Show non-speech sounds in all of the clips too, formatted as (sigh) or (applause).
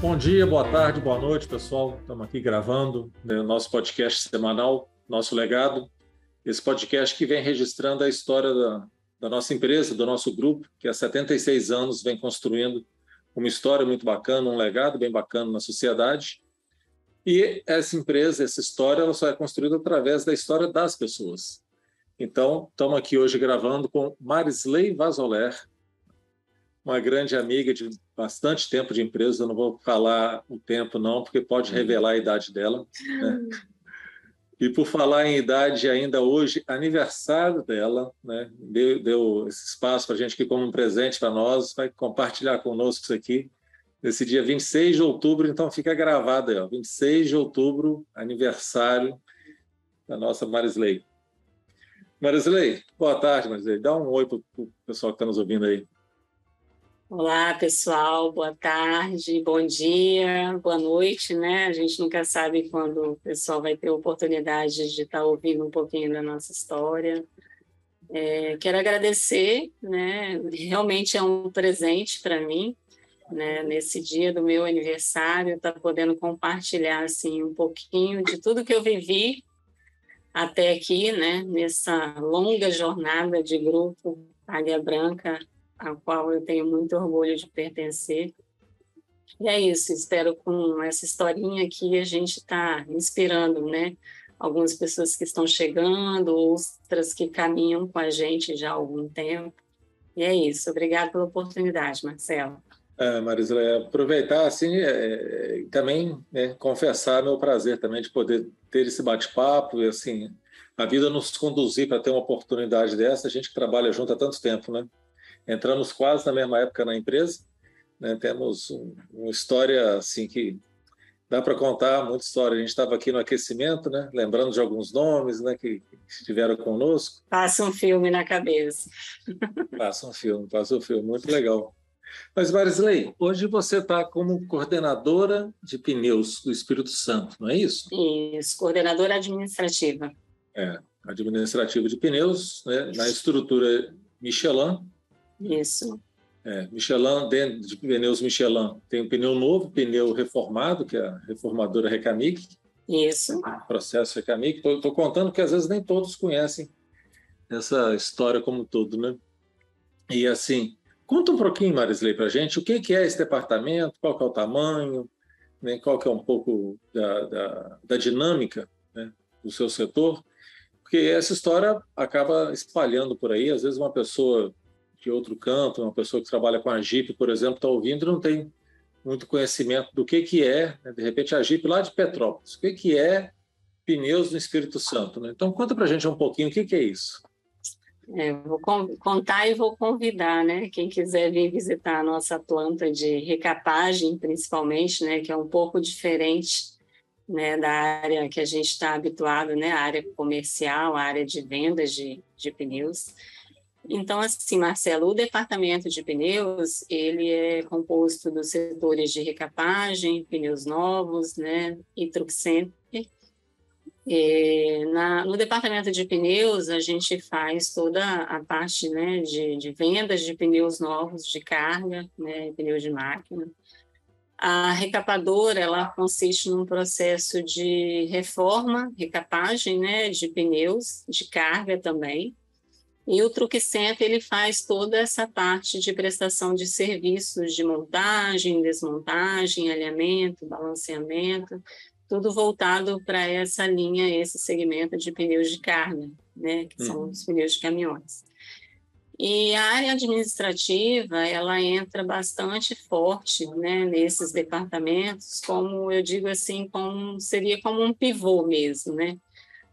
Bom dia, boa tarde, boa noite, pessoal. Estamos aqui gravando né, o nosso podcast semanal, Nosso Legado. Esse podcast que vem registrando a história da, da nossa empresa, do nosso grupo, que há 76 anos vem construindo uma história muito bacana, um legado bem bacana na sociedade. E essa empresa, essa história, ela só é construída através da história das pessoas. Então, estamos aqui hoje gravando com Marisley Vazoler, uma grande amiga de bastante tempo de empresa, eu não vou falar o tempo não, porque pode revelar a idade dela. Né? E por falar em idade, ainda hoje, aniversário dela, né? deu, deu esse espaço para a gente aqui como um presente para nós, vai compartilhar conosco isso aqui, nesse dia 26 de outubro, então fica gravado aí, ó, 26 de outubro, aniversário da nossa Marisley. Marisley, boa tarde, Marisley. Dá um oi para o pessoal que está nos ouvindo aí. Olá, pessoal, boa tarde, bom dia, boa noite, né? A gente nunca sabe quando o pessoal vai ter oportunidade de estar ouvindo um pouquinho da nossa história. É, quero agradecer, né? Realmente é um presente para mim, né? Nesse dia do meu aniversário, estar tá podendo compartilhar assim um pouquinho de tudo que eu vivi até aqui, né? Nessa longa jornada de grupo Águia Branca a qual eu tenho muito orgulho de pertencer. E é isso, espero com essa historinha aqui a gente está inspirando, né? Algumas pessoas que estão chegando, outras que caminham com a gente já há algum tempo. E é isso, obrigado pela oportunidade, Marcelo. É, Marisa, é, aproveitar assim, é, também né, confessar meu prazer também de poder ter esse bate-papo e assim, a vida nos conduzir para ter uma oportunidade dessa, a gente que trabalha junto há tanto tempo, né? Entramos quase na mesma época na empresa, né? temos um, uma história assim que dá para contar muita história. A gente estava aqui no aquecimento, né? lembrando de alguns nomes né? que estiveram conosco. Passa um filme na cabeça. (laughs) Passa um filme, passa um filme, muito legal. Mas, Marisley, hoje você está como coordenadora de pneus do Espírito Santo, não é isso? Isso, coordenadora administrativa. É, administrativa de pneus, né, na estrutura Michelin, isso. É, Michelin, de pneus Michelin, tem um pneu novo, pneu reformado, que é a reformadora Recamic. Isso. Processo Recamic. Estou contando que às vezes nem todos conhecem essa história como todo, né? E assim, conta um pouquinho, Marisley, para a gente, o que, que é esse departamento, qual que é o tamanho, né, qual que é um pouco da, da, da dinâmica né, do seu setor, porque essa história acaba espalhando por aí, às vezes uma pessoa de outro canto, uma pessoa que trabalha com a Jeep, por exemplo, está ouvindo e não tem muito conhecimento do que, que é, né? de repente, a Jeep lá de Petrópolis, o que, que é pneus no Espírito Santo. Né? Então, conta para a gente um pouquinho o que, que é isso. É, vou contar e vou convidar, né? Quem quiser vir visitar a nossa planta de recapagem, principalmente, né? Que é um pouco diferente, né? Da área que a gente está habituado, né? A área comercial, a área de vendas de, de pneus. Então, assim, Marcelo, o departamento de pneus, ele é composto dos setores de recapagem, pneus novos, né, e truck center. E na, no departamento de pneus, a gente faz toda a parte né, de, de vendas de pneus novos de carga, né, pneus de máquina. A recapadora, ela consiste num processo de reforma, recapagem né, de pneus, de carga também, e o Truque Center ele faz toda essa parte de prestação de serviços de montagem, desmontagem, alinhamento, balanceamento, tudo voltado para essa linha, esse segmento de pneus de carga, né, que são uhum. os pneus de caminhões. E a área administrativa, ela entra bastante forte, né, nesses departamentos, como eu digo assim, como seria como um pivô mesmo, né?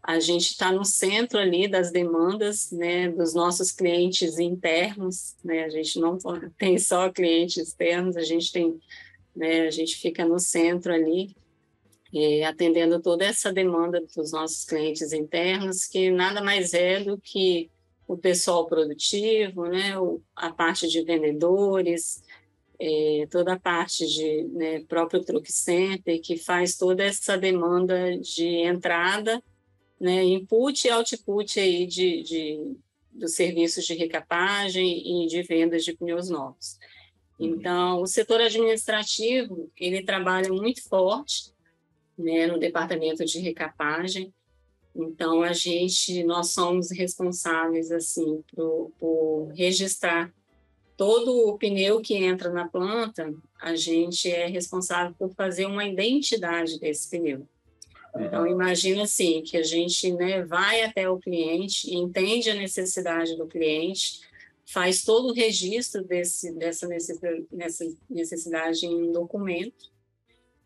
A gente está no centro ali das demandas né, dos nossos clientes internos, né, a gente não (laughs) tem só clientes externos, a gente tem, né, a gente fica no centro ali, é, atendendo toda essa demanda dos nossos clientes internos, que nada mais é do que o pessoal produtivo, né, a parte de vendedores, é, toda a parte de né, próprio truck center, que faz toda essa demanda de entrada né, input e output aí de, de, dos serviços de recapagem e de vendas de pneus novos. Então, o setor administrativo, ele trabalha muito forte né, no departamento de recapagem. Então, a gente, nós somos responsáveis, assim, por, por registrar todo o pneu que entra na planta, a gente é responsável por fazer uma identidade desse pneu. Então, imagina assim, que a gente né, vai até o cliente, entende a necessidade do cliente, faz todo o registro desse, dessa necessidade em um documento,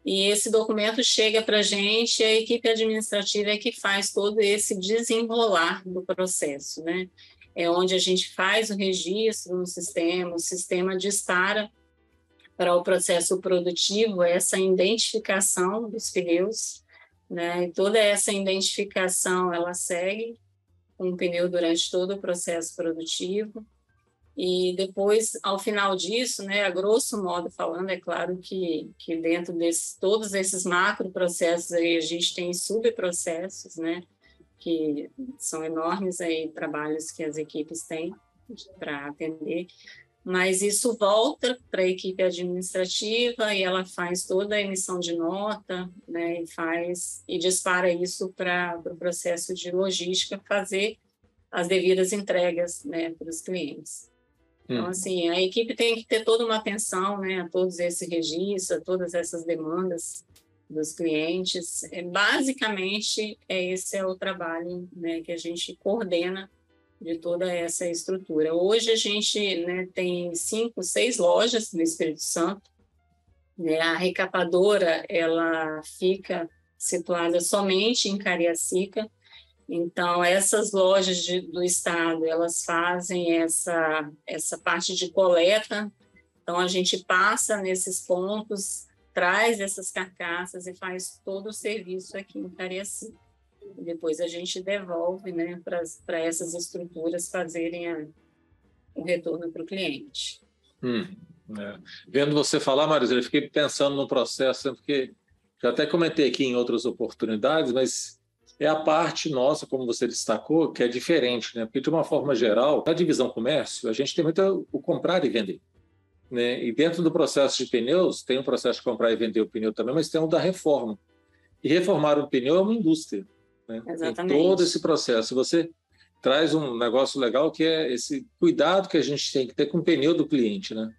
e esse documento chega para a gente, a equipe administrativa é que faz todo esse desenrolar do processo, né? É onde a gente faz o registro no sistema, o sistema dispara para o processo produtivo essa identificação dos pneus, né? E toda essa identificação ela segue com o pneu durante todo o processo produtivo. E depois, ao final disso, né, a grosso modo falando, é claro que, que dentro de todos esses macro processos aí, a gente tem subprocessos, né, que são enormes aí trabalhos que as equipes têm para atender, mas isso volta para a equipe administrativa e ela faz toda a emissão de nota, né, e faz e dispara isso para o pro processo de logística fazer as devidas entregas, né, para os clientes. Então, hum. assim, a equipe tem que ter toda uma atenção né, a todos esses registros, a todas essas demandas dos clientes. É, basicamente, é, esse é o trabalho né, que a gente coordena de toda essa estrutura. Hoje a gente né, tem cinco, seis lojas no Espírito Santo. Né, a recapadora ela fica situada somente em Cariacica, então, essas lojas de, do estado, elas fazem essa, essa parte de coleta. Então, a gente passa nesses pontos, traz essas carcaças e faz todo o serviço aqui em Cariacica. Depois a gente devolve né, para essas estruturas fazerem a, o retorno para o cliente. Hum, é. Vendo você falar, Marisela, eu fiquei pensando no processo, porque já até comentei aqui em outras oportunidades, mas é a parte nossa, como você destacou, que é diferente, né? Porque, de uma forma geral, na divisão comércio, a gente tem muito o comprar e vender. Né? E dentro do processo de pneus, tem um processo de comprar e vender o pneu também, mas tem o da reforma. E reformar um pneu é uma indústria. Né? Exatamente. Tem todo esse processo. Você traz um negócio legal que é esse cuidado que a gente tem que ter com o pneu do cliente, né?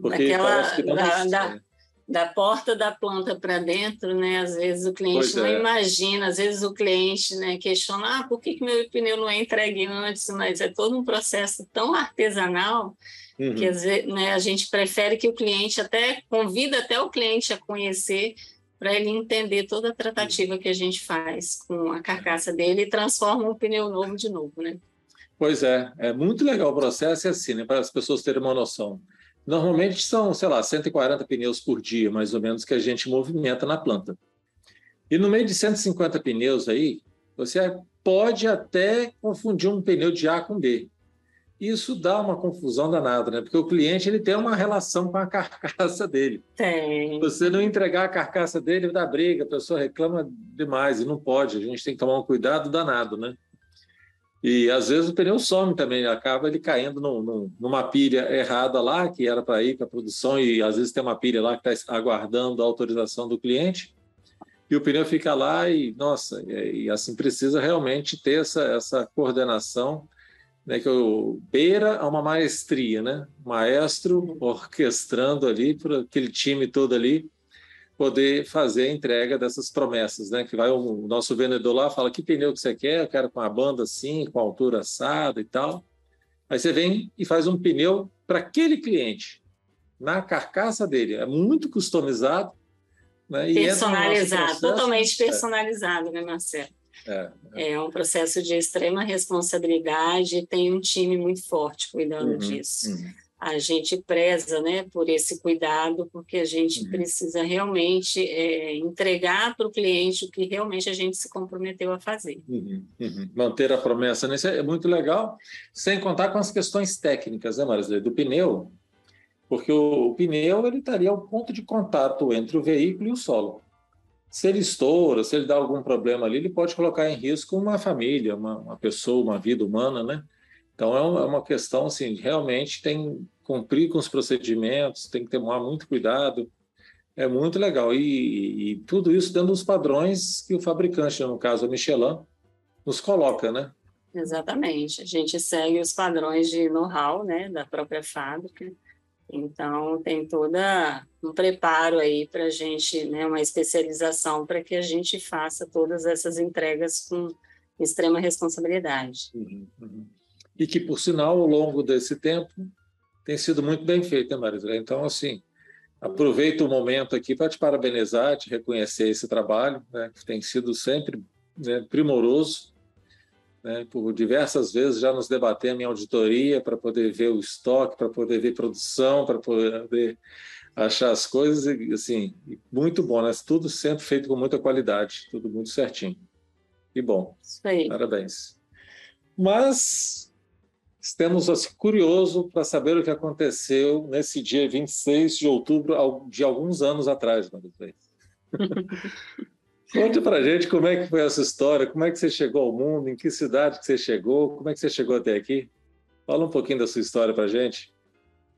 Porque Aquela, parece que não da, da, da porta da planta para dentro, né? Às vezes o cliente não é. imagina, às vezes o cliente né, questiona, ah, por que, que meu pneu não é entregue antes? Mas é todo um processo tão artesanal uhum. que às vezes, né, a gente prefere que o cliente até convida até o cliente a conhecer para ele entender toda a tratativa que a gente faz com a carcaça dele e transforma um pneu novo de novo, né? Pois é, é muito legal o processo é assim, né, para as pessoas terem uma noção. Normalmente são, sei lá, 140 pneus por dia, mais ou menos, que a gente movimenta na planta. E no meio de 150 pneus aí, você pode até confundir um pneu de A com B. Isso dá uma confusão danada, né? Porque o cliente ele tem uma relação com a carcaça dele. Tem. Você não entregar a carcaça dele dá briga, a pessoa reclama demais e não pode. A gente tem que tomar um cuidado danado, né? E às vezes o pneu some também, acaba ele caindo no, no, numa pilha errada lá, que era para ir para a produção, e às vezes tem uma pilha lá que está aguardando a autorização do cliente, e o pneu fica lá e, nossa, e, e assim precisa realmente ter essa, essa coordenação, né, que o beira a uma maestria, né? Maestro orquestrando ali, para aquele time todo ali, poder fazer a entrega dessas promessas, né? Que vai o nosso vendedor lá fala que pneu que você quer, eu quero com a banda assim, com a altura assada e tal. Aí você vem e faz um pneu para aquele cliente, na carcaça dele, é muito customizado, né? Personalizado, processo, totalmente personalizado, é. né, Marcelo? É, é. é, um processo de extrema responsabilidade tem um time muito forte cuidando uhum, disso. Uhum a gente preza né, por esse cuidado, porque a gente uhum. precisa realmente é, entregar para o cliente o que realmente a gente se comprometeu a fazer. Uhum. Uhum. Manter a promessa, né? Isso é muito legal, sem contar com as questões técnicas, né, Marisela, do pneu, porque o, o pneu ele estaria o ponto de contato entre o veículo e o solo. Se ele estoura, se ele dá algum problema ali, ele pode colocar em risco uma família, uma, uma pessoa, uma vida humana, né? Então é uma questão assim, realmente tem cumprir com os procedimentos, tem que tomar muito cuidado. É muito legal. E, e, tudo isso dentro dos padrões que o fabricante, no caso a Michelin, nos coloca, né? Exatamente. A gente segue os padrões de know-how né, da própria fábrica. Então, tem toda um preparo aí para a gente, né, uma especialização para que a gente faça todas essas entregas com extrema responsabilidade. Uhum, uhum. E que, por sinal, ao longo desse tempo, tem sido muito bem feito, né, Marisela? Então, assim, aproveito o momento aqui para te parabenizar, te reconhecer esse trabalho, né, que tem sido sempre né, primoroso. Né, por diversas vezes já nos debatemos em auditoria para poder ver o estoque, para poder ver produção, para poder achar as coisas, e, assim, muito bom, né? Tudo sempre feito com muita qualidade, tudo muito certinho. E bom. Isso aí. Parabéns. Mas Estamos assim, curioso para saber o que aconteceu nesse dia 26 de outubro de alguns anos atrás, Maria (laughs) Conte para gente como é que foi essa história, como é que você chegou ao mundo, em que cidade que você chegou, como é que você chegou até aqui? Fala um pouquinho da sua história para gente.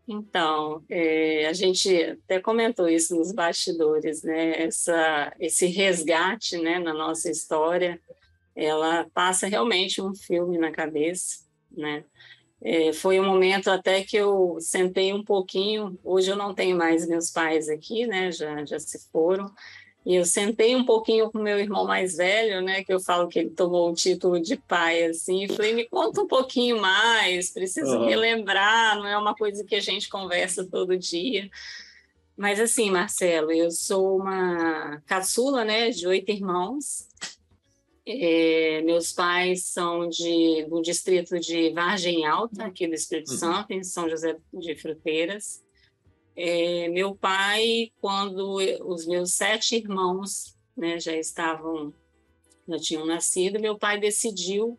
Então, é, a gente até comentou isso nos bastidores, né? Essa, esse resgate, né, na nossa história, ela passa realmente um filme na cabeça, né? É, foi um momento até que eu sentei um pouquinho. Hoje eu não tenho mais meus pais aqui, né? Já, já se foram. E eu sentei um pouquinho com meu irmão mais velho, né? Que eu falo que ele tomou o título de pai, assim. E falei, me conta um pouquinho mais. Preciso uhum. relembrar. Não é uma coisa que a gente conversa todo dia. Mas assim, Marcelo, eu sou uma caçula, né? De oito irmãos. É, meus pais são de, do distrito de Vargem Alta, aqui do Espírito uhum. Santo, em São José de Fruteiras. É, meu pai, quando os meus sete irmãos né, já estavam, já tinham nascido, meu pai decidiu,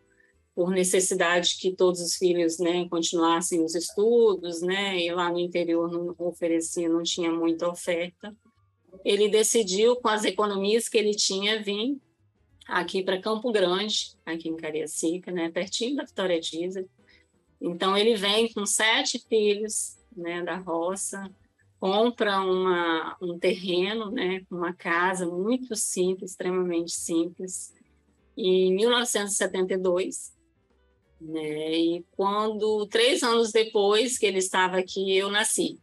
por necessidade que todos os filhos né, continuassem os estudos, né, e lá no interior não oferecia, não tinha muita oferta, ele decidiu, com as economias que ele tinha, vir aqui para Campo Grande, aqui em Cariacica, né, pertinho da Vitória Diesel. Então ele vem com sete filhos, né, da roça, compra uma, um terreno, né, uma casa muito simples, extremamente simples, em 1972. Né, e quando três anos depois que ele estava aqui, eu nasci.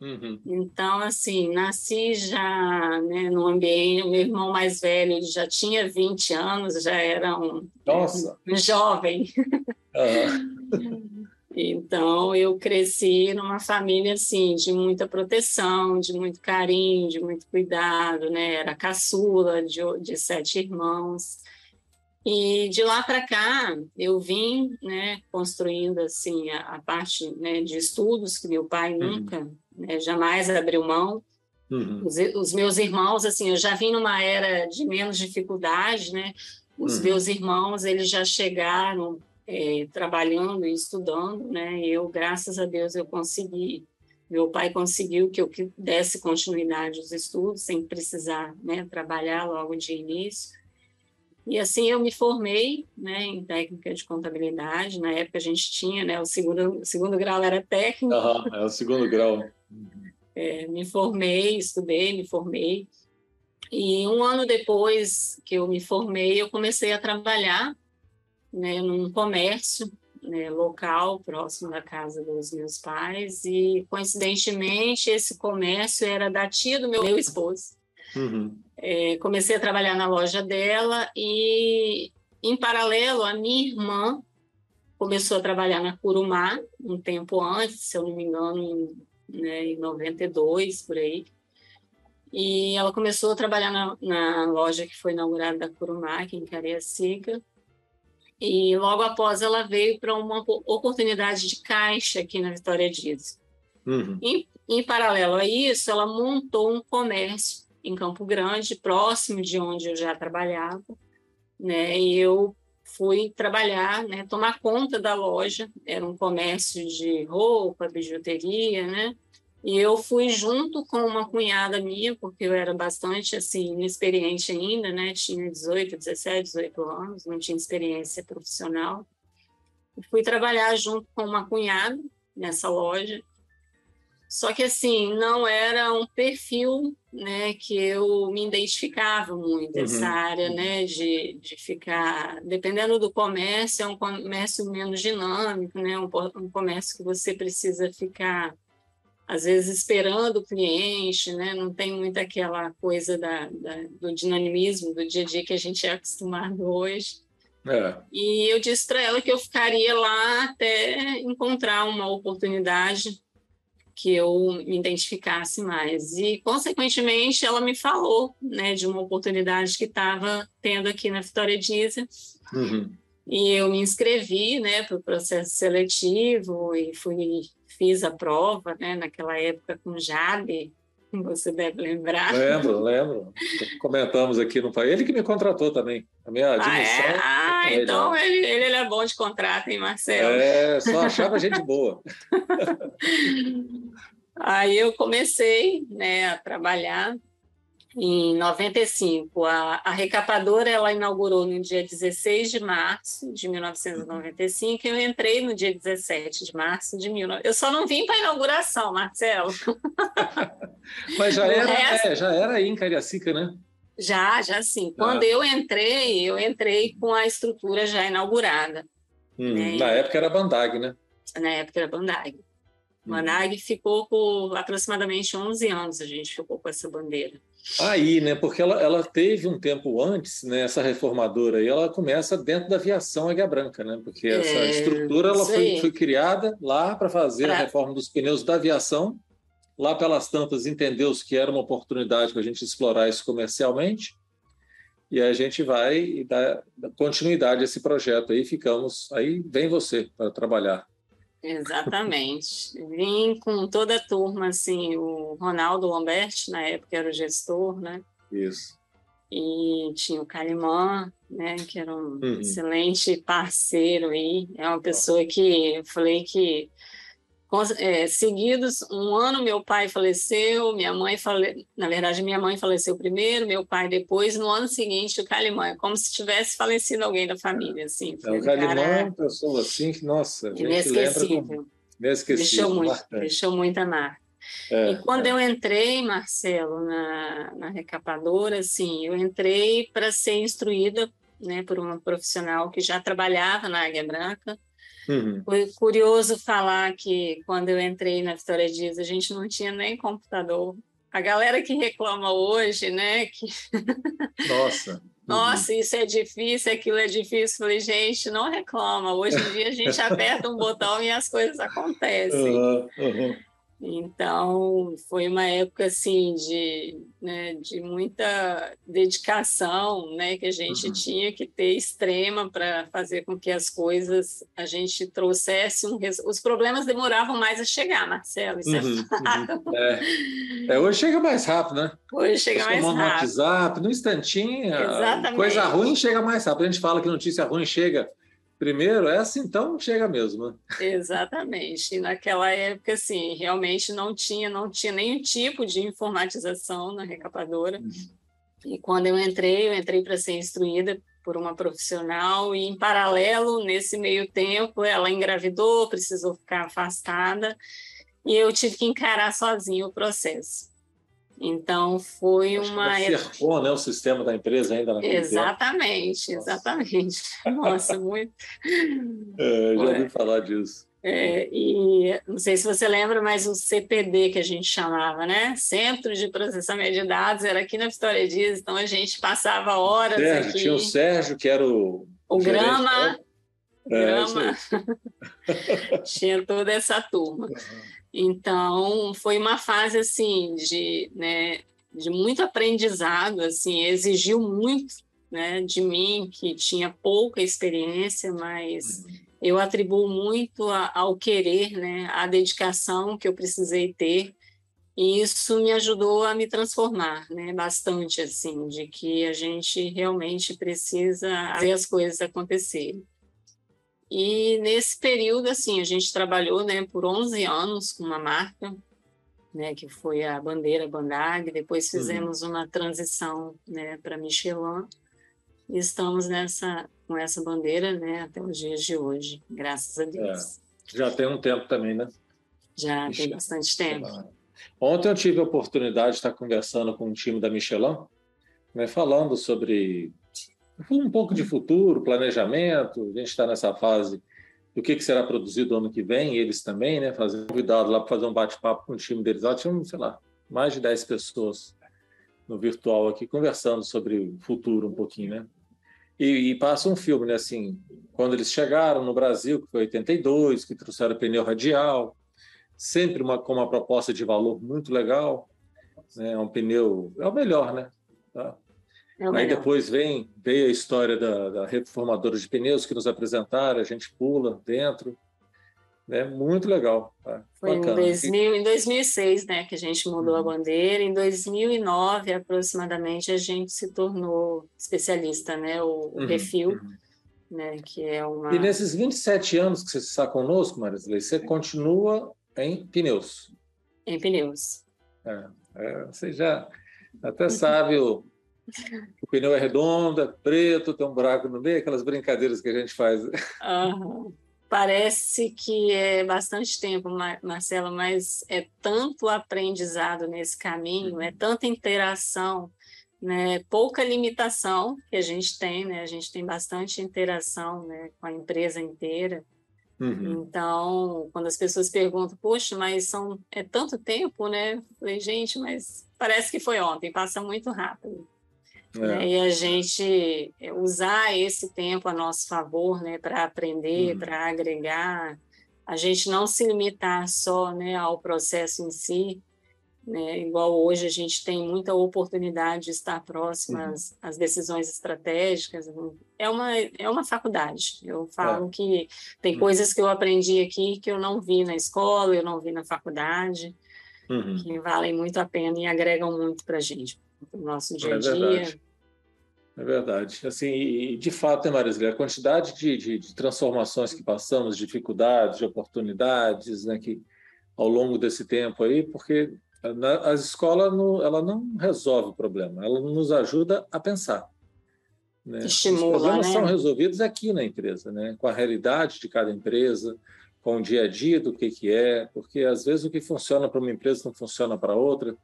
Uhum. Então, assim, nasci já né, no ambiente, o meu irmão mais velho ele já tinha 20 anos, já era um, um jovem. Uhum. (laughs) então, eu cresci numa família, assim, de muita proteção, de muito carinho, de muito cuidado, né? Era caçula de, de sete irmãos. E de lá para cá, eu vim né, construindo assim a, a parte né, de estudos que meu pai uhum. nunca né? jamais abriu mão. Uhum. Os, os, meus irmãos, assim, eu já vim numa era de menos dificuldade, né? Os uhum. meus irmãos, eles já chegaram é, trabalhando e estudando, né? Eu, graças a Deus, eu consegui. Meu pai conseguiu que eu desse continuidade aos estudos, sem precisar né, trabalhar logo de início. E assim eu me formei né, em técnica de contabilidade. Na época a gente tinha, né, o segundo, o segundo grau era técnico. Uhum, é o segundo grau. É, me formei, estudei, me formei. E um ano depois que eu me formei, eu comecei a trabalhar né, num comércio né, local, próximo da casa dos meus pais. E, coincidentemente, esse comércio era da tia do meu, meu esposo. Uhum. É, comecei a trabalhar na loja dela e, em paralelo, a minha irmã começou a trabalhar na Curumá um tempo antes, se eu não me engano, em, né, em 92, por aí. E ela começou a trabalhar na, na loja que foi inaugurada da Curumá, aqui em Cariacica. E logo após ela veio para uma oportunidade de caixa aqui na Vitória Dias. Uhum. Em, em paralelo a isso, ela montou um comércio em Campo Grande, próximo de onde eu já trabalhava, né? E eu fui trabalhar, né, tomar conta da loja, era um comércio de roupa, bijuteria, né? E eu fui junto com uma cunhada minha, porque eu era bastante assim, inexperiente ainda, né? Tinha 18, 17, 18 anos, não tinha experiência profissional. fui trabalhar junto com uma cunhada nessa loja. Só que assim, não era um perfil, né, que eu me identificava muito uhum. essa área, né, de, de ficar, dependendo do comércio, é um comércio menos dinâmico, né, um, um comércio que você precisa ficar às vezes esperando o cliente, né? Não tem muito aquela coisa da, da, do dinamismo do dia a dia que a gente é acostumado hoje. É. E eu disse para ela que eu ficaria lá até encontrar uma oportunidade que eu me identificasse mais. E, consequentemente, ela me falou né, de uma oportunidade que estava tendo aqui na Vitória Diesel. Uhum. E eu me inscrevi né, para o processo seletivo e fui fiz a prova, né, naquela época com Jabe, (laughs) você deve lembrar. Lembro, lembro. Comentamos aqui no país. Ele que me contratou também. A minha admissão. Ah, é? ah então ele, ele é bom de contrato, hein, Marcelo? É, só achava gente boa. (laughs) Aí eu comecei né, a trabalhar em 95. A, a recapadora ela inaugurou no dia 16 de março de 1995 e eu entrei no dia 17 de março de 19... Eu só não vim para a inauguração, Marcelo. (laughs) Mas já era, resto... é, já era aí em Cariacica, né? Já, já sim. Quando ah. eu entrei, eu entrei com a estrutura já inaugurada. Hum, né? Na época era Bandag, né? Na época era Bandag. Bandag hum. ficou por aproximadamente 11 anos, a gente ficou com essa bandeira. Aí, né? Porque ela, ela teve um tempo antes, né? Essa reformadora aí, ela começa dentro da aviação Águia Branca, né? Porque essa é, estrutura ela foi, foi, criada lá para fazer pra... a reforma dos pneus da aviação. Lá pelas tantas entendeu-se que era uma oportunidade para a gente explorar isso comercialmente. E a gente vai dar continuidade a esse projeto aí. Ficamos aí, vem você para trabalhar. Exatamente. Vim com toda a turma, assim, o Ronaldo Lomberti, na época era o gestor, né? Isso. E tinha o Calimã, né, que era um uhum. excelente parceiro aí. É uma pessoa que eu falei que é, seguidos, um ano meu pai faleceu, minha mãe fale... na verdade minha mãe faleceu primeiro, meu pai depois, no ano seguinte o Calimã, é como se tivesse falecido alguém da família, assim. É, o Calimã cara... é uma pessoa assim que, nossa, inesquecível. Com... Inesquecível. Deixou muito, deixou muita marca. É, e quando é. eu entrei, Marcelo, na, na recapadora, assim, eu entrei para ser instruída né, por uma profissional que já trabalhava na Águia Branca, Uhum. Foi curioso falar que quando eu entrei na Vitória Dias, a gente não tinha nem computador. A galera que reclama hoje, né? Que... Nossa. (laughs) Uhum. Nossa, isso é difícil, aquilo é difícil. Falei, gente, não reclama. Hoje em dia a gente (laughs) aperta um botão e as coisas acontecem. Uhum, uhum. Então, foi uma época assim de, né, de muita dedicação, né, que a gente uhum. tinha que ter extrema para fazer com que as coisas a gente trouxesse um os problemas demoravam mais a chegar, Marcelo, isso é uhum, é fato. Uhum. É. é. hoje chega mais rápido, né? Hoje chega mais rápido. No WhatsApp, no instantinho, Exatamente. coisa ruim chega mais rápido. A gente fala que notícia ruim chega primeiro, essa é assim, então chega mesmo. Né? Exatamente. E naquela época, assim, realmente não tinha, não tinha nenhum tipo de informatização na recapadora. Uhum. E quando eu entrei, eu entrei para ser instruída por uma profissional e, em paralelo, nesse meio tempo, ela engravidou, precisou ficar afastada e eu tive que encarar sozinho o processo. Então foi Acho uma cercou, né, o sistema da empresa ainda naquele Exatamente, tempo. exatamente. (laughs) Nossa, muito. É, já ouvi falar disso. É, e não sei se você lembra, mas o CPD que a gente chamava, né? Centro de Processamento de Dados, era aqui na Vitória Dias, então a gente passava horas Sérgio, aqui. Tinha o Sérgio, que era o. O Grama. Né? É, Grama. (laughs) tinha toda essa turma. Uhum. Então, foi uma fase assim de, né, de muito aprendizado, assim, exigiu muito, né, de mim que tinha pouca experiência, mas uhum. eu atribuo muito a, ao querer, né, à dedicação que eu precisei ter. E isso me ajudou a me transformar, né, bastante assim, de que a gente realmente precisa fazer as coisas acontecerem. E nesse período, assim, a gente trabalhou, né, por 11 anos com uma marca, né, que foi a bandeira Bandag. Depois uhum. fizemos uhum. uma transição, né, para Michelin. e estamos nessa com essa bandeira, né, até os dias de hoje, graças a Deus. É, já tem um tempo também, né? Já tem bastante tempo. Ontem eu tive a oportunidade de estar conversando com um time da Michelin, né, falando sobre um pouco de futuro, planejamento. A gente está nessa fase do que, que será produzido ano que vem, eles também, né? Fazendo convidado lá para fazer um bate-papo com o time deles. Lá tinham, sei lá, mais de 10 pessoas no virtual aqui conversando sobre o futuro um pouquinho, né? E, e, passa um filme, né? Assim, quando eles chegaram no Brasil, que foi 82, que trouxeram pneu radial, sempre uma, com uma proposta de valor muito legal, né? Um pneu é o melhor, né? Tá? É Aí depois vem veio a história da, da reformadora de pneus que nos apresentaram, a gente pula dentro, né? Muito legal. Tá? Foi em, 2000, em 2006 né, que a gente mudou uhum. a bandeira. Em 2009, aproximadamente, a gente se tornou especialista, né? O, o uhum. refil, uhum. né? Que é uma... E nesses 27 anos que você está conosco, Marisley, você continua em pneus? Em pneus. É, é, você já até sabe o, o pneu é redondo, é preto, tem um buraco no meio, aquelas brincadeiras que a gente faz. Uhum. Parece que é bastante tempo, Marcelo, mas é tanto aprendizado nesse caminho, é tanta interação, né? pouca limitação que a gente tem, né? a gente tem bastante interação né? com a empresa inteira. Uhum. Então, quando as pessoas perguntam, poxa, mas são, é tanto tempo, né? Eu falei, gente, mas parece que foi ontem, passa muito rápido. É. Né? E a gente usar esse tempo a nosso favor, né, para aprender, uhum. para agregar, a gente não se limitar só, né, ao processo em si, né, igual hoje a gente tem muita oportunidade de estar próximo uhum. às, às, decisões estratégicas. É uma, é uma faculdade. Eu falo é. que tem uhum. coisas que eu aprendi aqui que eu não vi na escola, eu não vi na faculdade, uhum. que valem muito a pena e agregam muito para a gente no nosso dia a é dia. É verdade. Assim, e de fato, né, a quantidade de, de, de, transformações que passamos, dificuldades, de oportunidades, né, que ao longo desse tempo aí, porque a, a escola não, ela não resolve o problema, ela nos ajuda a pensar. Né? Estimula, Os problemas né? são resolvidos aqui na empresa, né? com a realidade de cada empresa, com o dia a dia do que, que é, porque às vezes o que funciona para uma empresa não funciona para outra.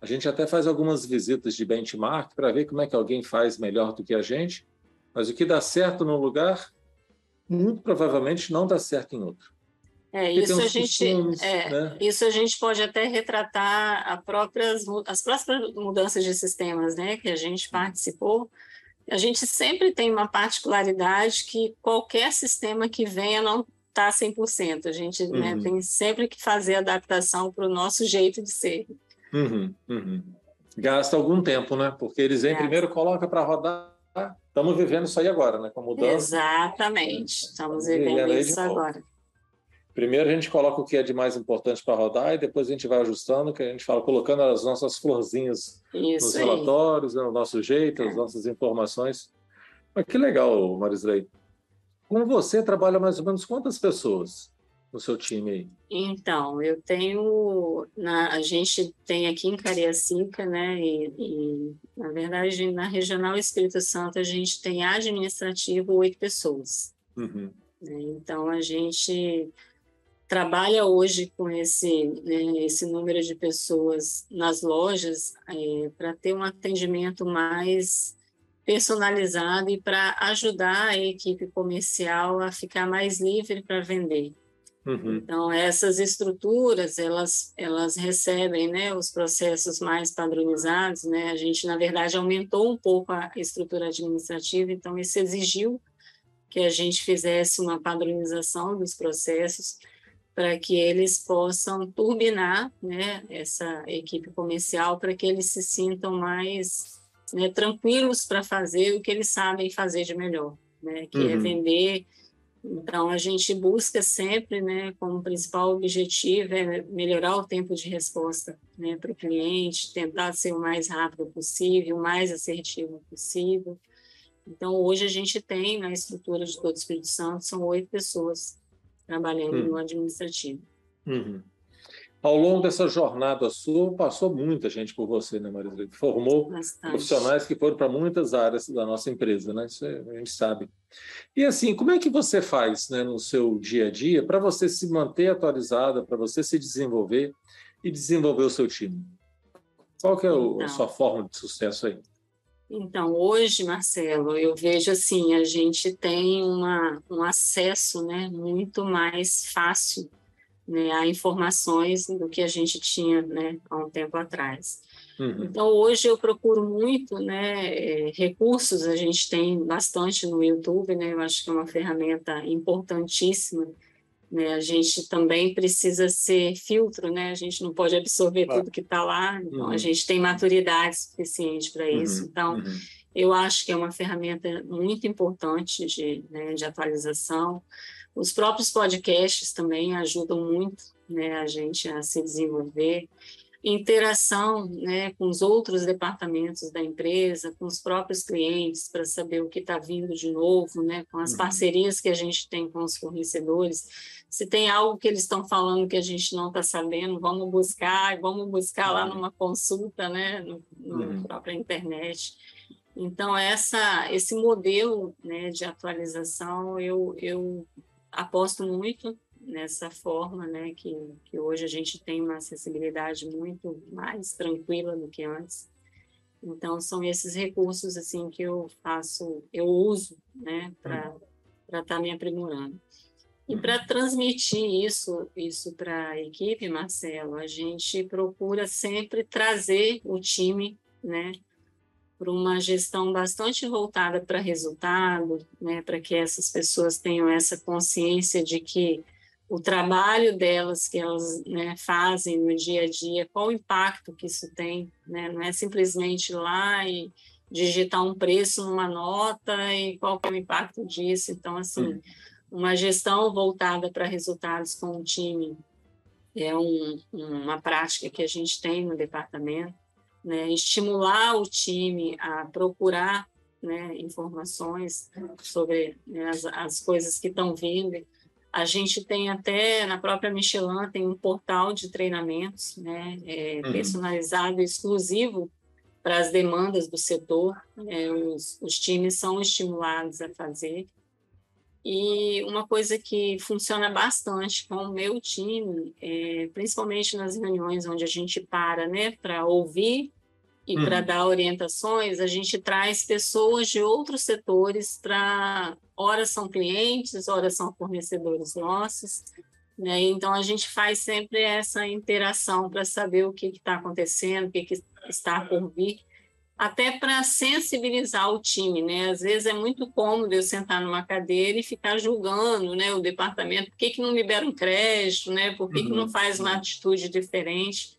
A gente até faz algumas visitas de benchmark para ver como é que alguém faz melhor do que a gente, mas o que dá certo num lugar, muito provavelmente não dá certo em outro. É, isso a gente, é, né? isso a gente pode até retratar próprias, as próprias mudanças de sistemas, né, que a gente participou. A gente sempre tem uma particularidade que qualquer sistema que venha não está 100%. A gente né, uhum. né, tem sempre que fazer adaptação para o nosso jeito de ser. Uhum, uhum. Gasta algum tempo, né? Porque eles vêm primeiro, coloca para rodar. Estamos vivendo isso aí agora, né? Com mudança. Exatamente. Estamos vivendo isso agora. Primeiro a gente coloca o que é de mais importante para rodar e depois a gente vai ajustando, que a gente fala, colocando as nossas florzinhas isso nos relatórios, né, no nosso jeito, é. as nossas informações. Mas que legal, Marisley. Com você trabalha mais ou menos quantas pessoas? No seu time aí? Então, eu tenho, na, a gente tem aqui em Cariacica, né, e, e, na verdade na Regional Espírito Santo a gente tem administrativo oito pessoas. Uhum. Né, então a gente trabalha hoje com esse, né, esse número de pessoas nas lojas é, para ter um atendimento mais personalizado e para ajudar a equipe comercial a ficar mais livre para vender. Uhum. Então, essas estruturas, elas, elas recebem né, os processos mais padronizados, né? A gente, na verdade, aumentou um pouco a estrutura administrativa, então isso exigiu que a gente fizesse uma padronização dos processos para que eles possam turbinar né, essa equipe comercial, para que eles se sintam mais né, tranquilos para fazer o que eles sabem fazer de melhor, né, que é uhum. é vender então, a gente busca sempre, né, como principal objetivo, é melhorar o tempo de resposta né, para o cliente, tentar ser o mais rápido possível, o mais assertivo possível. Então, hoje a gente tem na estrutura de todo o Espírito Santo, são oito pessoas trabalhando uhum. no administrativo. Uhum. Ao longo dessa jornada sua, passou muita gente por você, né, Marisol? Formou Bastante. profissionais que foram para muitas áreas da nossa empresa, né? Isso a gente sabe. E assim, como é que você faz né, no seu dia a dia para você se manter atualizada, para você se desenvolver e desenvolver o seu time? Qual que é o, então, a sua forma de sucesso aí? Então, hoje, Marcelo, eu vejo assim, a gente tem uma, um acesso né, muito mais fácil né, a informações do que a gente tinha né, há um tempo atrás. Uhum. Então, hoje eu procuro muito né, é, recursos, a gente tem bastante no YouTube, né, eu acho que é uma ferramenta importantíssima. Né, a gente também precisa ser filtro, né, a gente não pode absorver claro. tudo que está lá, então uhum. a gente tem maturidade suficiente para isso. Uhum. Então, uhum. eu acho que é uma ferramenta muito importante de, né, de atualização. Os próprios podcasts também ajudam muito né, a gente a se desenvolver. Interação né, com os outros departamentos da empresa, com os próprios clientes, para saber o que está vindo de novo, né, com as uhum. parcerias que a gente tem com os fornecedores. Se tem algo que eles estão falando que a gente não está sabendo, vamos buscar, vamos buscar lá uhum. numa consulta, né, no, na uhum. própria internet. Então, essa, esse modelo né, de atualização eu, eu aposto muito nessa forma, né, que, que hoje a gente tem uma acessibilidade muito mais tranquila do que antes. Então são esses recursos assim que eu faço, eu uso, né, para para estar tá me aprimorando. E para transmitir isso isso para a equipe, Marcelo, a gente procura sempre trazer o time, né, por uma gestão bastante voltada para resultado, né, para que essas pessoas tenham essa consciência de que o trabalho delas que elas né, fazem no dia a dia, qual o impacto que isso tem, né? não é simplesmente ir lá e digitar um preço numa nota e qual é o impacto disso. Então, assim, uma gestão voltada para resultados com o time é um, uma prática que a gente tem no departamento né, estimular o time a procurar né, informações sobre né, as, as coisas que estão vindo. A gente tem até, na própria Michelin, tem um portal de treinamentos né, é, uhum. personalizado, exclusivo para as demandas do setor. É, os, os times são estimulados a fazer. E uma coisa que funciona bastante com o meu time, é, principalmente nas reuniões onde a gente para né, para ouvir e uhum. para dar orientações, a gente traz pessoas de outros setores para, ora são clientes, ora são fornecedores nossos, né? Então a gente faz sempre essa interação para saber o que está acontecendo, o que, que está por vir, até para sensibilizar o time, né? Às vezes é muito cômodo eu sentar numa cadeira e ficar julgando, né, o departamento, por que, que não libera um crédito, né? Por que, uhum. que não uhum. faz uma atitude diferente?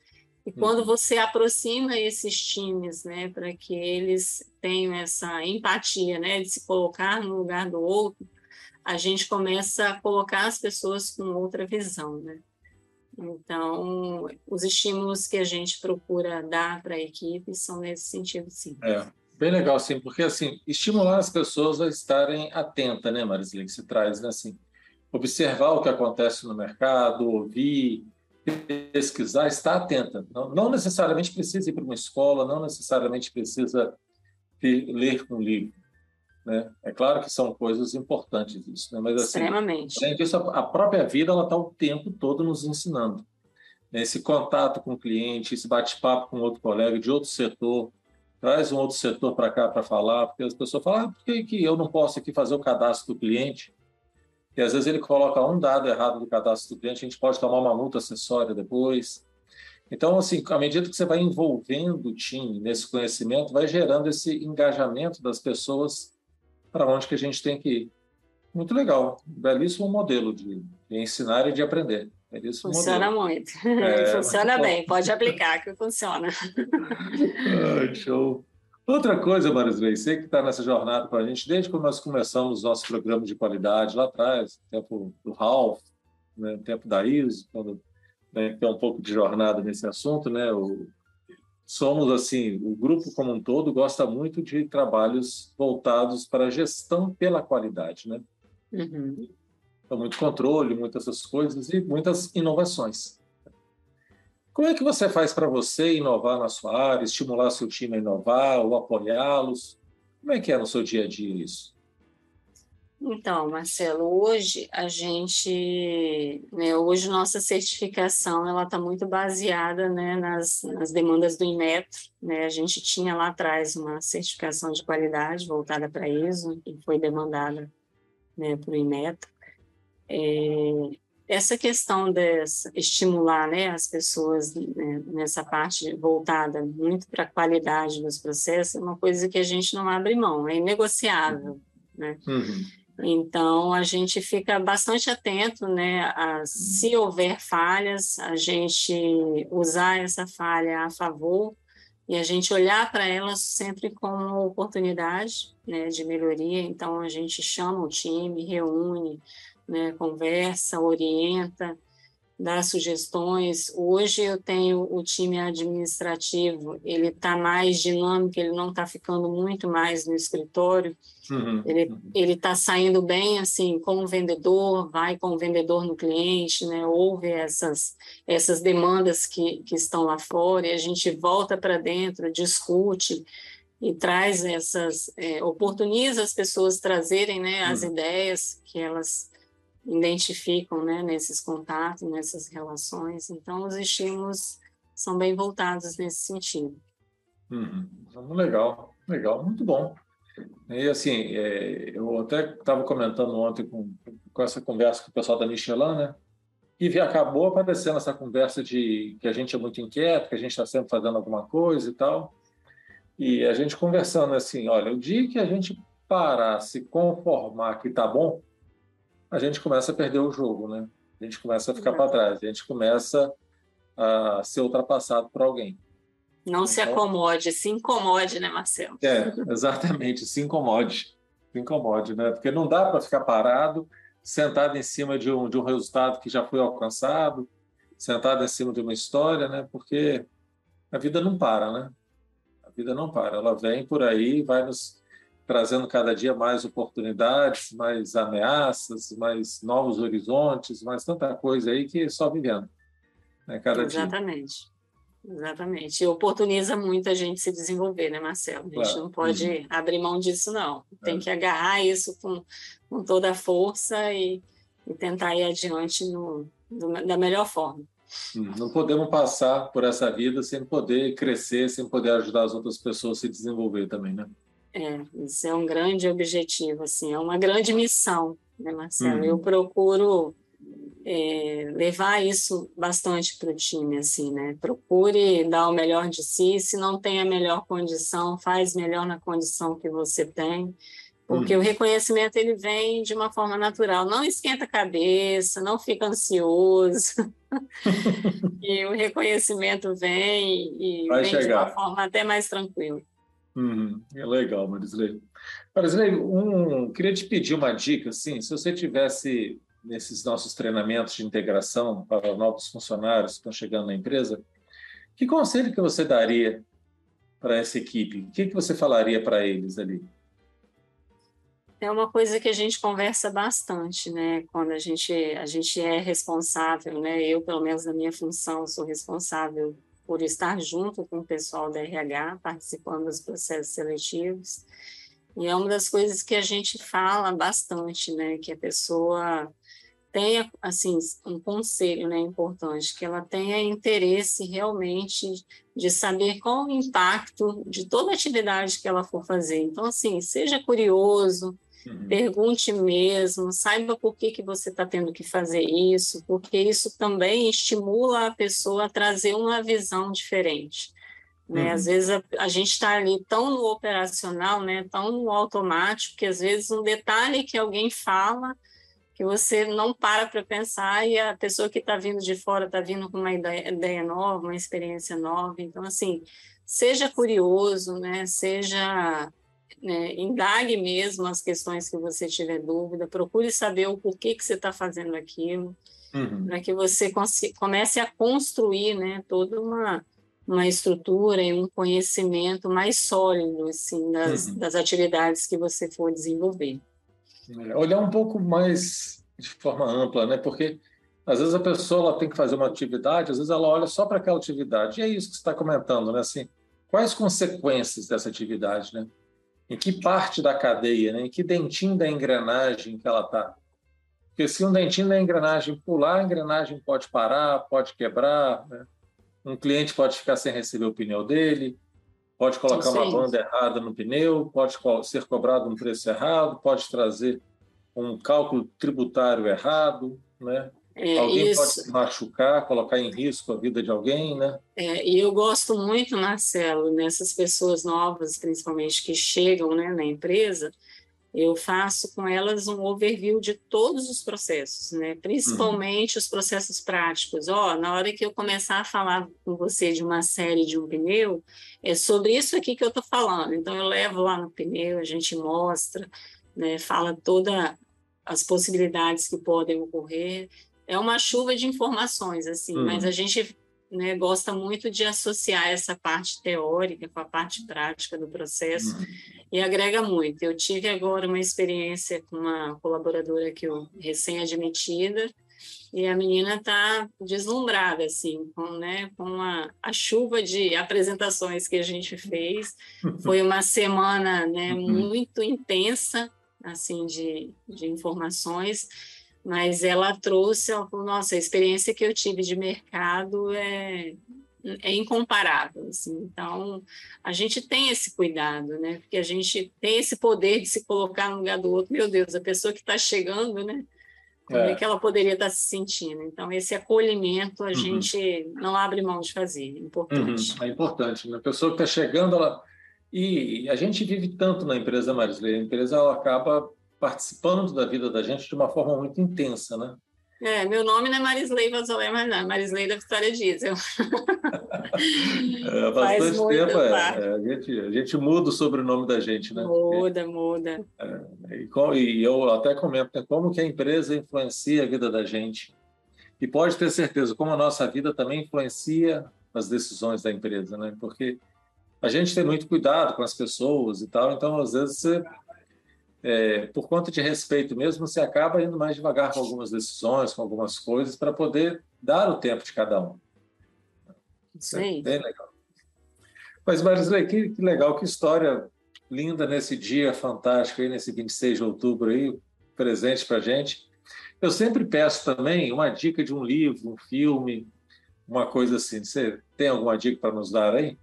E quando uhum. você aproxima esses times, né, para que eles tenham essa empatia, né, de se colocar no lugar do outro, a gente começa a colocar as pessoas com outra visão, né? Então, os estímulos que a gente procura dar para a equipe são nesse sentido, sim. É, bem legal, sim, porque assim, estimular as pessoas a estarem atentas, né, Marisline, que se traz, né, assim, observar o que acontece no mercado, ouvir, pesquisar, estar atenta. Não, não necessariamente precisa ir para uma escola, não necessariamente precisa ter, ler um livro. Né? É claro que são coisas importantes isso, né? mas assim, extremamente. Além disso, a própria vida ela está o tempo todo nos ensinando. Né? Esse contato com o cliente, esse bate-papo com outro colega de outro setor, traz um outro setor para cá para falar, porque as pessoas falam, ah, por que, que eu não posso aqui fazer o cadastro do cliente? E às vezes ele coloca um dado errado do cadastro do cliente, a gente pode tomar uma multa acessória depois. Então, assim, à medida que você vai envolvendo o time nesse conhecimento, vai gerando esse engajamento das pessoas para onde que a gente tem que ir. Muito legal, belíssimo modelo de, de ensinar e de aprender. Belíssimo funciona modelo. muito, é, (laughs) funciona bem, pode aplicar que funciona. (laughs) Ai, show. Outra coisa, Marisley, você que está nessa jornada com a gente, desde quando nós começamos os nossos programas de qualidade lá atrás, tempo do Ralph, né, tempo da ISO, quando né, tem um pouco de jornada nesse assunto, né? O, somos assim, o grupo como um todo gosta muito de trabalhos voltados para a gestão pela qualidade, né? Uhum. Então, muito controle, muitas essas coisas e muitas inovações. Como é que você faz para você inovar na sua área, estimular seu time a inovar ou apoiá-los? Como é que é no seu dia a dia isso? Então, Marcelo, hoje a gente, né, hoje nossa certificação ela está muito baseada né, nas, nas, demandas do Inmetro. Né? A gente tinha lá atrás uma certificação de qualidade voltada para ISO e foi demandada né, para o Inmetro. É, essa questão de estimular né, as pessoas né, nessa parte voltada muito para a qualidade dos processos é uma coisa que a gente não abre mão, é inegociável. Né? Uhum. Então, a gente fica bastante atento, né, a, se houver falhas, a gente usar essa falha a favor e a gente olhar para ela sempre como oportunidade né, de melhoria. Então, a gente chama o time, reúne, né, conversa, orienta, dar sugestões. Hoje eu tenho o time administrativo, ele está mais dinâmico, ele não está ficando muito mais no escritório, uhum. ele ele está saindo bem assim com o vendedor, vai com o vendedor no cliente, né? Ouve essas essas demandas que que estão lá fora e a gente volta para dentro, discute e traz essas é, oportuniza as pessoas trazerem né as uhum. ideias que elas identificam né, nesses contatos, nessas relações. Então, os estímulos são bem voltados nesse sentido. Uhum. Legal, legal, muito bom. E assim, é, eu até estava comentando ontem com, com essa conversa com o pessoal da Michelin, né? E acabou aparecendo essa conversa de que a gente é muito inquieto, que a gente está sempre fazendo alguma coisa e tal. E a gente conversando assim, olha, o dia que a gente parar, se conformar que tá bom, a gente começa a perder o jogo, né? A gente começa a ficar para trás, a gente começa a ser ultrapassado por alguém. Não então, se acomode, se incomode, né, Marcelo? É, exatamente, se incomode. Se incomode, né? Porque não dá para ficar parado, sentado em cima de um, de um resultado que já foi alcançado, sentado em cima de uma história, né? Porque a vida não para, né? A vida não para, ela vem por aí, vai nos trazendo cada dia mais oportunidades, mais ameaças, mais novos horizontes, mais tanta coisa aí que só vivendo. Né, cada Exatamente. Dia. Exatamente. E oportuniza muito a gente se desenvolver, né, Marcelo? A gente claro. não pode uhum. abrir mão disso, não. Tem é. que agarrar isso com, com toda a força e, e tentar ir adiante no, do, da melhor forma. Hum, não podemos passar por essa vida sem poder crescer, sem poder ajudar as outras pessoas a se desenvolver também, né? É, isso é um grande objetivo, assim, é uma grande missão, né, Marcelo? Uhum. Eu procuro é, levar isso bastante para o time, assim, né? Procure dar o melhor de si, se não tem a melhor condição, faz melhor na condição que você tem, porque uhum. o reconhecimento ele vem de uma forma natural, não esquenta a cabeça, não fica ansioso, (laughs) e o reconhecimento vem e Vai vem chegar. de uma forma até mais tranquila. Uhum, é legal, Marisley. Marisley, um, queria te pedir uma dica, assim, se você tivesse nesses nossos treinamentos de integração para novos funcionários que estão chegando na empresa, que conselho que você daria para essa equipe? O que, que você falaria para eles ali? É uma coisa que a gente conversa bastante, né? Quando a gente a gente é responsável, né? Eu, pelo menos na minha função, sou responsável por estar junto com o pessoal da RH, participando dos processos seletivos. E é uma das coisas que a gente fala bastante, né, que a pessoa tenha assim um conselho, né, importante, que ela tenha interesse realmente de saber qual o impacto de toda atividade que ela for fazer. Então assim, seja curioso, Uhum. Pergunte mesmo, saiba por que, que você está tendo que fazer isso, porque isso também estimula a pessoa a trazer uma visão diferente. Né? Uhum. Às vezes a, a gente está ali tão no operacional, né, tão no automático, que às vezes um detalhe que alguém fala que você não para para pensar e a pessoa que está vindo de fora está vindo com uma ideia, ideia, nova, uma experiência nova. Então, assim, seja curioso, né? Seja né, indague mesmo as questões que você tiver dúvida, procure saber o porquê que você está fazendo aquilo, uhum. para que você comece a construir né, toda uma, uma estrutura e um conhecimento mais sólido assim, das, uhum. das atividades que você for desenvolver. Olhar um pouco mais de forma ampla, né? porque às vezes a pessoa ela tem que fazer uma atividade, às vezes ela olha só para aquela atividade. E é isso que você está comentando, né? Assim, quais consequências dessa atividade, né? Em que parte da cadeia, né? Em que dentinho da engrenagem que ela está? Porque se um dentinho da engrenagem pular, a engrenagem pode parar, pode quebrar, né? um cliente pode ficar sem receber o pneu dele, pode colocar uma banda errada no pneu, pode ser cobrado um preço errado, pode trazer um cálculo tributário errado, né? É, alguém isso. pode se machucar, colocar em risco a vida de alguém, né? É, e eu gosto muito, Marcelo, nessas pessoas novas, principalmente que chegam né, na empresa, eu faço com elas um overview de todos os processos, né? principalmente uhum. os processos práticos. Ó, oh, na hora que eu começar a falar com você de uma série de um pneu, é sobre isso aqui que eu estou falando. Então, eu levo lá no pneu, a gente mostra, né? fala todas as possibilidades que podem ocorrer. É uma chuva de informações, assim, uhum. mas a gente né, gosta muito de associar essa parte teórica com a parte prática do processo uhum. e agrega muito. Eu tive agora uma experiência com uma colaboradora que eu recém-admitida e a menina está deslumbrada assim com né com a, a chuva de apresentações que a gente fez foi uma semana né uhum. muito intensa assim de, de informações mas ela trouxe, ela falou, nossa, a experiência que eu tive de mercado é, é incomparável, assim. Então, a gente tem esse cuidado, né? Porque a gente tem esse poder de se colocar no lugar do outro. Meu Deus, a pessoa que está chegando, né? Como é. é. que ela poderia estar tá se sentindo? Então, esse acolhimento a uhum. gente não abre mão de fazer, é importante. Uhum. É importante. Né? A pessoa que está chegando, ela... E a gente vive tanto na empresa, Marisley, a empresa ela acaba participando da vida da gente de uma forma muito intensa, né? É, meu nome não é Marisley Vazolé, mas não, é Marisley da Vitória Diesel. é, bastante tempo, é, é, a, gente, a gente muda o sobrenome da gente, né? Muda, muda. É, e, e, eu até comento né, como que a empresa influencia a vida da gente. E pode ter certeza, como a nossa vida também influencia as decisões da empresa, né? Porque a gente tem muito cuidado com as pessoas e tal, então às vezes você é, por conta de respeito mesmo, você acaba indo mais devagar com algumas decisões, com algumas coisas, para poder dar o tempo de cada um. Sim. É bem legal. Mas, Marisley, que, que legal, que história linda nesse dia fantástico, aí, nesse 26 de outubro, aí, presente para gente. Eu sempre peço também uma dica de um livro, um filme, uma coisa assim. Você tem alguma dica para nos dar aí?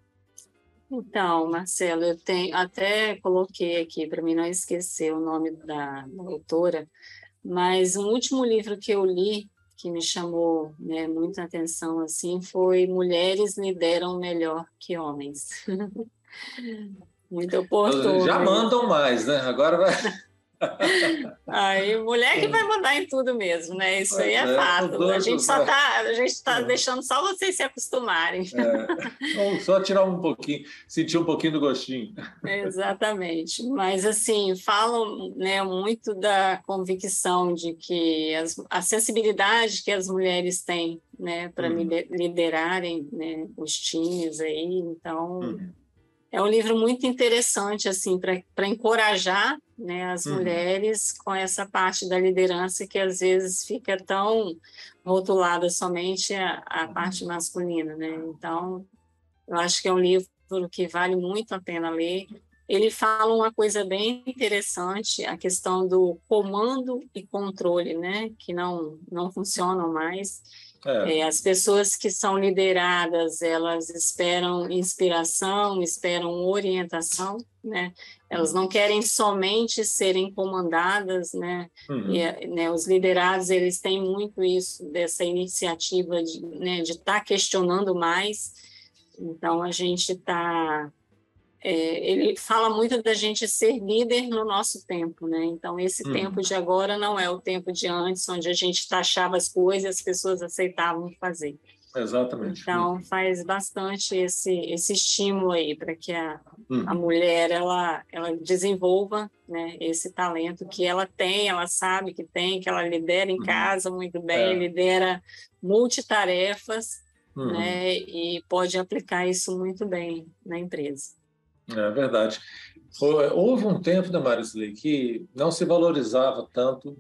Então, Marcelo, eu tenho até coloquei aqui para mim não esquecer o nome da, da autora, mas um último livro que eu li que me chamou né, muita atenção assim foi Mulheres lideram melhor que homens. (laughs) Muito oportuno. Já mandam mais, né? Agora vai (laughs) Aí, mulher que vai mandar em tudo mesmo, né? Isso aí é, é fato. A gente só tá, a gente está é. deixando só vocês se acostumarem. É. Só tirar um pouquinho, sentir um pouquinho do gostinho. Exatamente. Mas assim, falam né, muito da convicção de que as, a sensibilidade que as mulheres têm né, para uhum. liderarem né, os times aí. Então. Uhum é um livro muito interessante assim para encorajar né, as uhum. mulheres com essa parte da liderança que às vezes fica tão rotulada somente a, a parte masculina, né? Então, eu acho que é um livro que vale muito a pena ler. Ele fala uma coisa bem interessante, a questão do comando e controle, né, que não não funcionam mais. É. É, as pessoas que são lideradas, elas esperam inspiração, esperam orientação, né? Elas não querem somente serem comandadas, né? Uhum. E, né os liderados, eles têm muito isso, dessa iniciativa de né, estar tá questionando mais. Então, a gente está é, ele fala muito da gente ser líder no nosso tempo, né? Então, esse uhum. tempo de agora não é o tempo de antes, onde a gente taxava as coisas e as pessoas aceitavam fazer. Exatamente. Então, faz bastante esse, esse estímulo aí para que a, uhum. a mulher ela, ela desenvolva né, esse talento que ela tem, ela sabe que tem, que ela lidera em uhum. casa muito bem, é. lidera multitarefas, uhum. né, e pode aplicar isso muito bem na empresa. É verdade. Houve um tempo, né, Marisley, que não se valorizava tanto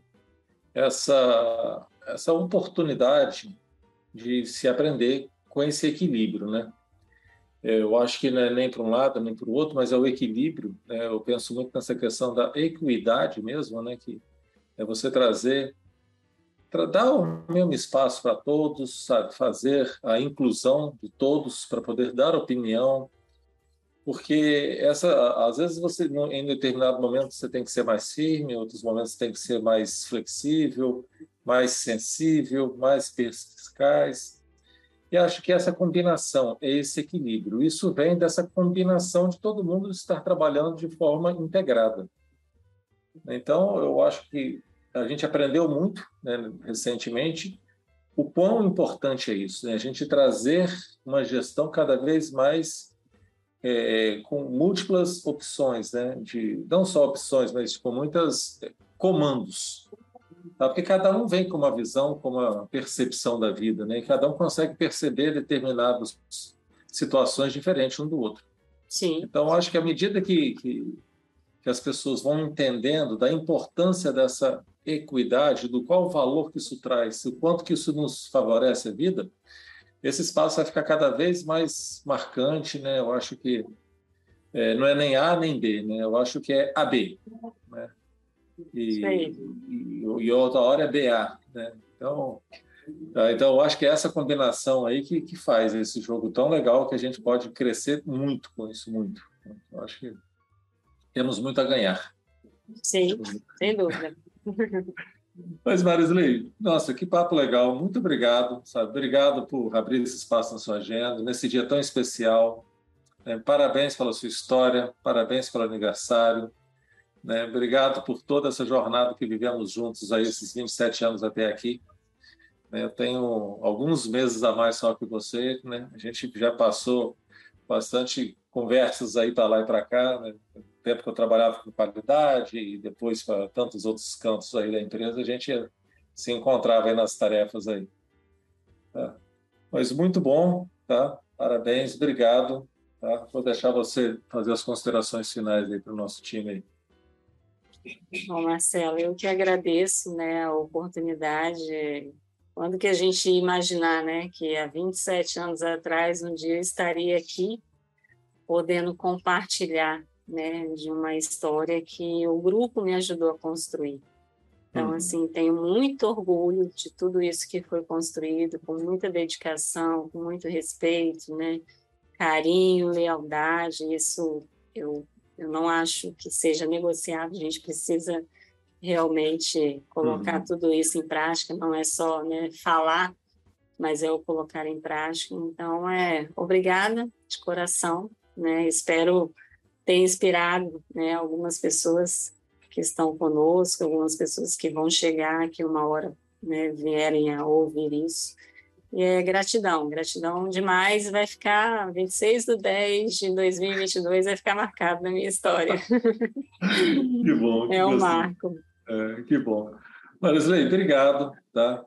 essa, essa oportunidade de se aprender com esse equilíbrio, né? Eu acho que não é nem para um lado nem para o outro, mas é o equilíbrio. Né? Eu penso muito nessa questão da equidade mesmo, né? Que é você trazer, dar o mesmo espaço para todos, sabe? Fazer a inclusão de todos para poder dar opinião, porque essa, às vezes você em determinado momento você tem que ser mais firme, em outros momentos você tem que ser mais flexível, mais sensível, mais perspicaz. E acho que essa combinação, esse equilíbrio, isso vem dessa combinação de todo mundo estar trabalhando de forma integrada. Então, eu acho que a gente aprendeu muito né, recentemente o quão importante é isso, né? a gente trazer uma gestão cada vez mais é, com múltiplas opções, né? de, não só opções, mas com muitas é, comandos. Tá? Porque cada um vem com uma visão, com uma percepção da vida, né? e cada um consegue perceber determinadas situações diferentes um do outro. Sim. Então, acho que à medida que, que, que as pessoas vão entendendo da importância dessa equidade, do qual valor que isso traz, o quanto que isso nos favorece a vida, esse espaço vai ficar cada vez mais marcante, né? Eu acho que é, não é nem A nem B, né? Eu acho que é AB, né? E, e, e, outra hora é BA, né? Então, tá, então eu acho que é essa combinação aí que, que faz esse jogo tão legal que a gente pode crescer muito com isso, muito. Eu acho que temos muito a ganhar. Sim, sem dúvida. (laughs) Mas, Marisley, nossa, que papo legal. Muito obrigado, sabe? Obrigado por abrir esse espaço na sua agenda, nesse dia tão especial. É, parabéns pela sua história, parabéns pelo aniversário. Né? Obrigado por toda essa jornada que vivemos juntos aí, esses 27 anos até aqui. Né? Eu tenho alguns meses a mais só que você, né? A gente já passou bastante conversas aí para lá e para cá, né? Tempo que eu trabalhava com qualidade e depois para tantos outros cantos aí da empresa, a gente se encontrava aí nas tarefas aí. Tá? Mas muito bom, tá? Parabéns, obrigado. Tá? Vou deixar você fazer as considerações finais aí para o nosso time aí. Bom, Marcelo, eu que agradeço né, a oportunidade. Quando que a gente ia imaginar né, que há 27 anos atrás, um dia eu estaria aqui podendo compartilhar né, de uma história que o grupo me ajudou a construir. Então, uhum. assim, tenho muito orgulho de tudo isso que foi construído, com muita dedicação, com muito respeito, né, carinho, lealdade. Isso eu, eu não acho que seja negociável, a gente precisa realmente colocar uhum. tudo isso em prática, não é só né, falar, mas é o colocar em prática. Então, é obrigada de coração, né? Espero tem inspirado né, algumas pessoas que estão conosco, algumas pessoas que vão chegar, que uma hora né, vierem a ouvir isso. E é gratidão, gratidão demais. Vai ficar 26 de 10 de 2022, vai ficar marcado na minha história. (laughs) que bom. é um marco. É, que bom. Marisley, obrigado. Tá?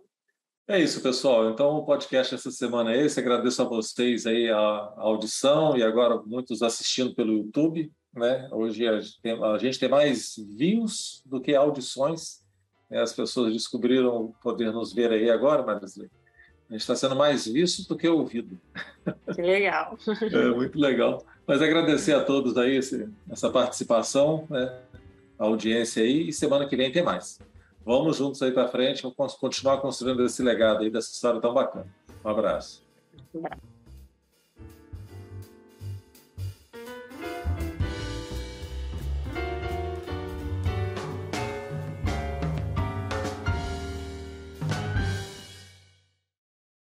É isso, pessoal. Então, o podcast essa semana é esse. Agradeço a vocês aí a, a audição e agora muitos assistindo pelo YouTube. Né? Hoje a gente, tem, a gente tem mais views do que audições. Né? As pessoas descobriram poder nos ver aí agora, Marisley. A gente está sendo mais visto do que ouvido. Que legal. (laughs) É muito legal. Mas agradecer a todos aí esse, essa participação, né? a audiência aí, e semana que vem tem mais. Vamos juntos aí para frente, vamos continuar construindo esse legado aí dessa história tão bacana. Um abraço. Um abraço.